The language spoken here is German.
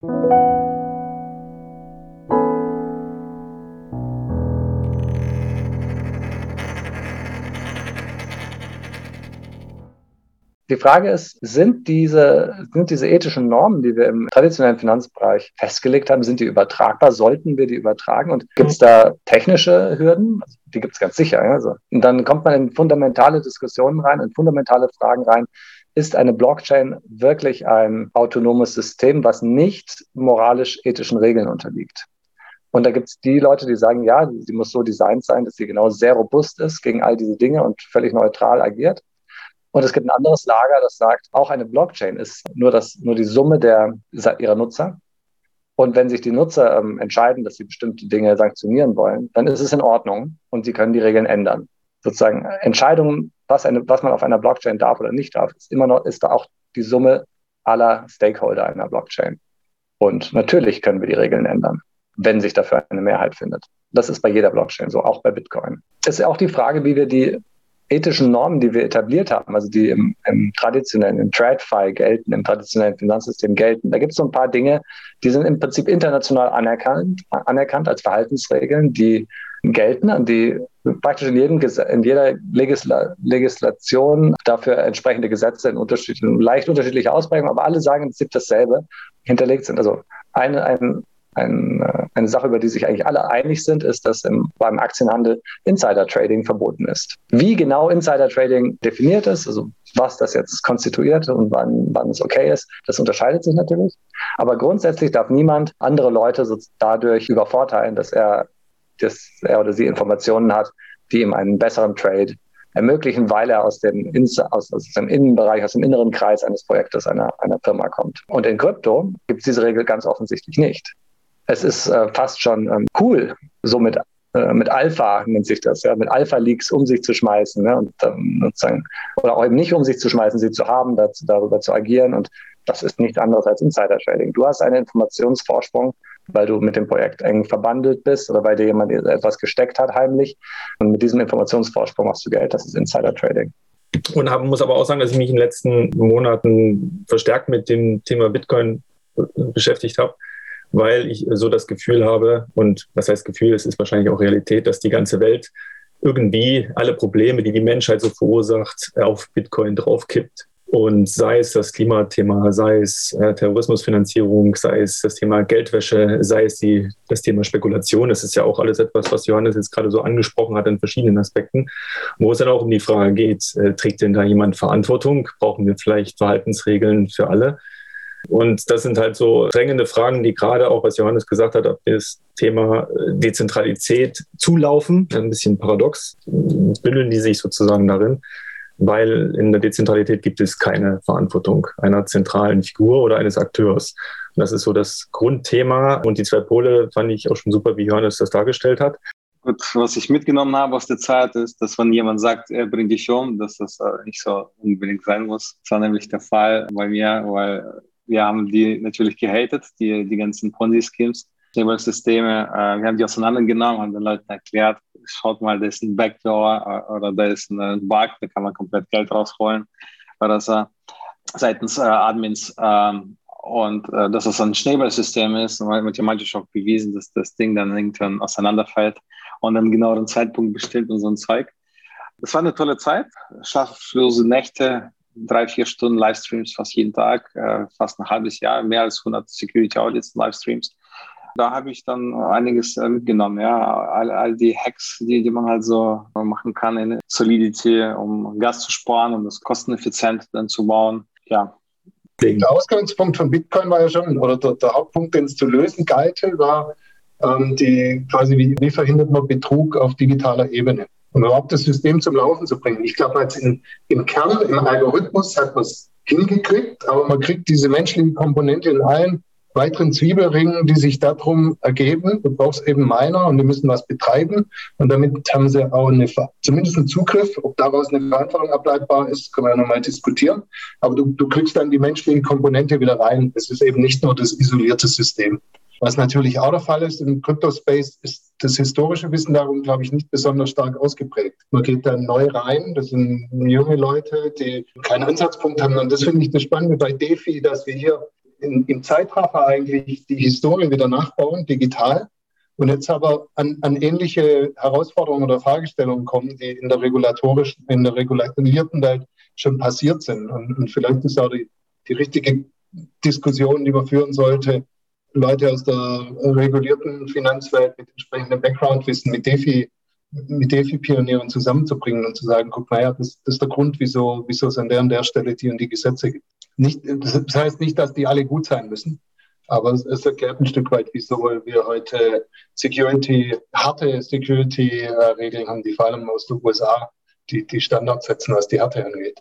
Música Die Frage ist, sind diese, sind diese ethischen Normen, die wir im traditionellen Finanzbereich festgelegt haben, sind die übertragbar? Sollten wir die übertragen? Und gibt es da technische Hürden? Also, die gibt es ganz sicher. Also. Und dann kommt man in fundamentale Diskussionen rein, in fundamentale Fragen rein. Ist eine Blockchain wirklich ein autonomes System, was nicht moralisch-ethischen Regeln unterliegt? Und da gibt es die Leute, die sagen, ja, sie muss so designt sein, dass sie genau sehr robust ist gegen all diese Dinge und völlig neutral agiert. Und es gibt ein anderes Lager, das sagt, auch eine Blockchain ist nur, das, nur die Summe der, ihrer Nutzer. Und wenn sich die Nutzer ähm, entscheiden, dass sie bestimmte Dinge sanktionieren wollen, dann ist es in Ordnung und sie können die Regeln ändern. Sozusagen Entscheidungen, was, eine, was man auf einer Blockchain darf oder nicht darf, ist immer noch, ist da auch die Summe aller Stakeholder einer Blockchain. Und natürlich können wir die Regeln ändern, wenn sich dafür eine Mehrheit findet. Das ist bei jeder Blockchain so, auch bei Bitcoin. Es ist ja auch die Frage, wie wir die ethischen Normen, die wir etabliert haben, also die im, im traditionellen, im TradFi gelten, im traditionellen Finanzsystem gelten, da gibt es so ein paar Dinge, die sind im Prinzip international anerkannt, anerkannt als Verhaltensregeln, die gelten, an die praktisch in, jedem, in jeder Legisla Legislation dafür entsprechende Gesetze in unterschiedlichen, leicht unterschiedliche Ausprägungen, aber alle sagen im Prinzip dasselbe, hinterlegt sind. Also eine, ein, ein, äh, eine Sache, über die sich eigentlich alle einig sind, ist, dass im, beim Aktienhandel Insider-Trading verboten ist. Wie genau Insider-Trading definiert ist, also was das jetzt konstituiert und wann, wann es okay ist, das unterscheidet sich natürlich. Aber grundsätzlich darf niemand andere Leute so dadurch übervorteilen, dass er, dass er oder sie Informationen hat, die ihm einen besseren Trade ermöglichen, weil er aus dem, aus, aus dem Innenbereich, aus dem inneren Kreis eines Projektes einer, einer Firma kommt. Und in Krypto gibt es diese Regel ganz offensichtlich nicht es ist äh, fast schon ähm, cool, so mit, äh, mit Alpha nennt sich das, ja, mit Alpha-Leaks um sich zu schmeißen ne, und ähm, sozusagen, oder auch eben nicht um sich zu schmeißen, sie zu haben, dazu, darüber zu agieren. Und das ist nichts anderes als Insider-Trading. Du hast einen Informationsvorsprung, weil du mit dem Projekt eng verbandelt bist oder weil dir jemand etwas gesteckt hat heimlich. Und mit diesem Informationsvorsprung machst du Geld. Das ist Insider-Trading. Und haben, muss aber auch sagen, dass ich mich in den letzten Monaten verstärkt mit dem Thema Bitcoin beschäftigt habe weil ich so das Gefühl habe, und was heißt Gefühl, es ist wahrscheinlich auch Realität, dass die ganze Welt irgendwie alle Probleme, die die Menschheit so verursacht, auf Bitcoin draufkippt. Und sei es das Klimathema, sei es äh, Terrorismusfinanzierung, sei es das Thema Geldwäsche, sei es die, das Thema Spekulation. Das ist ja auch alles etwas, was Johannes jetzt gerade so angesprochen hat in verschiedenen Aspekten, wo es dann auch um die Frage geht, äh, trägt denn da jemand Verantwortung? Brauchen wir vielleicht Verhaltensregeln für alle? Und das sind halt so drängende Fragen, die gerade auch, was Johannes gesagt hat, auf das Thema äh, Dezentralität zulaufen. Ein bisschen paradox, bündeln die sich sozusagen darin, weil in der Dezentralität gibt es keine Verantwortung einer zentralen Figur oder eines Akteurs. Und das ist so das Grundthema. Und die zwei Pole fand ich auch schon super, wie Johannes das dargestellt hat. Gut, was ich mitgenommen habe aus der Zeit ist, dass wenn jemand sagt, er bringt dich um, dass das äh, nicht so unbedingt sein muss. Das war nämlich der Fall bei mir, weil wir haben die natürlich gehatet, die, die ganzen Ponzi-Schemes, Systeme. Äh, wir haben die auseinandergenommen, haben den Leuten erklärt, schaut mal, da ist ein Backdoor äh, oder da ist ein Bug, da kann man komplett Geld rausholen oder so, seitens äh, Admins. Ähm, und äh, dass es ein Schneeballsystem ist, mathematisch auch bewiesen, dass das Ding dann irgendwann auseinanderfällt und dann genau den Zeitpunkt bestimmt und so ein Zeug. Das war eine tolle Zeit, schlaflose Nächte, drei, vier Stunden Livestreams fast jeden Tag, äh, fast ein halbes Jahr, mehr als 100 Security Audits, Livestreams. Da habe ich dann einiges äh, mitgenommen, ja, all, all die Hacks, die, die man halt so machen kann in Solidity, um Gas zu sparen, um das kosteneffizient dann zu bauen, ja. Der Ausgangspunkt von Bitcoin war ja schon, oder der, der Hauptpunkt, den es zu lösen galt, war ähm, die quasi, wie, wie verhindert man Betrug auf digitaler Ebene um überhaupt das System zum Laufen zu bringen. Ich glaube, in, im Kern, im Algorithmus hat man es hingekriegt, aber man kriegt diese menschliche Komponente in allen weiteren Zwiebelringen, die sich darum ergeben. Du brauchst eben Miner und die müssen was betreiben. Und damit haben sie auch eine, zumindest einen Zugriff. Ob daraus eine Verantwortung ableitbar ist, können wir ja nochmal diskutieren. Aber du, du kriegst dann die menschliche Komponente wieder rein. Es ist eben nicht nur das isolierte System. Was natürlich auch der Fall ist, im Crypto-Space ist das historische Wissen darum, glaube ich, nicht besonders stark ausgeprägt. Man geht dann neu rein, das sind junge Leute, die keinen Ansatzpunkt haben. Und das finde ich das Spannende bei DeFi, dass wir hier in, im Zeitraffer eigentlich die Historie wieder nachbauen, digital, und jetzt aber an, an ähnliche Herausforderungen oder Fragestellungen kommen, die in der regulatorischen, in der regulierten Welt schon passiert sind. Und, und vielleicht ist auch die, die richtige Diskussion, die man führen sollte, Leute aus der regulierten Finanzwelt mit entsprechendem Background-Wissen, mit DeFi, mit DeFi-Pionieren zusammenzubringen und zu sagen, guck mal, ja, das, das ist der Grund, wieso, wieso es an der und der Stelle die und die Gesetze gibt. Nicht, das heißt nicht, dass die alle gut sein müssen, aber es, es erklärt ein Stück weit, wieso wir heute Security, harte Security-Regeln haben, die vor allem aus den USA die, die Standards setzen, was die Härte angeht.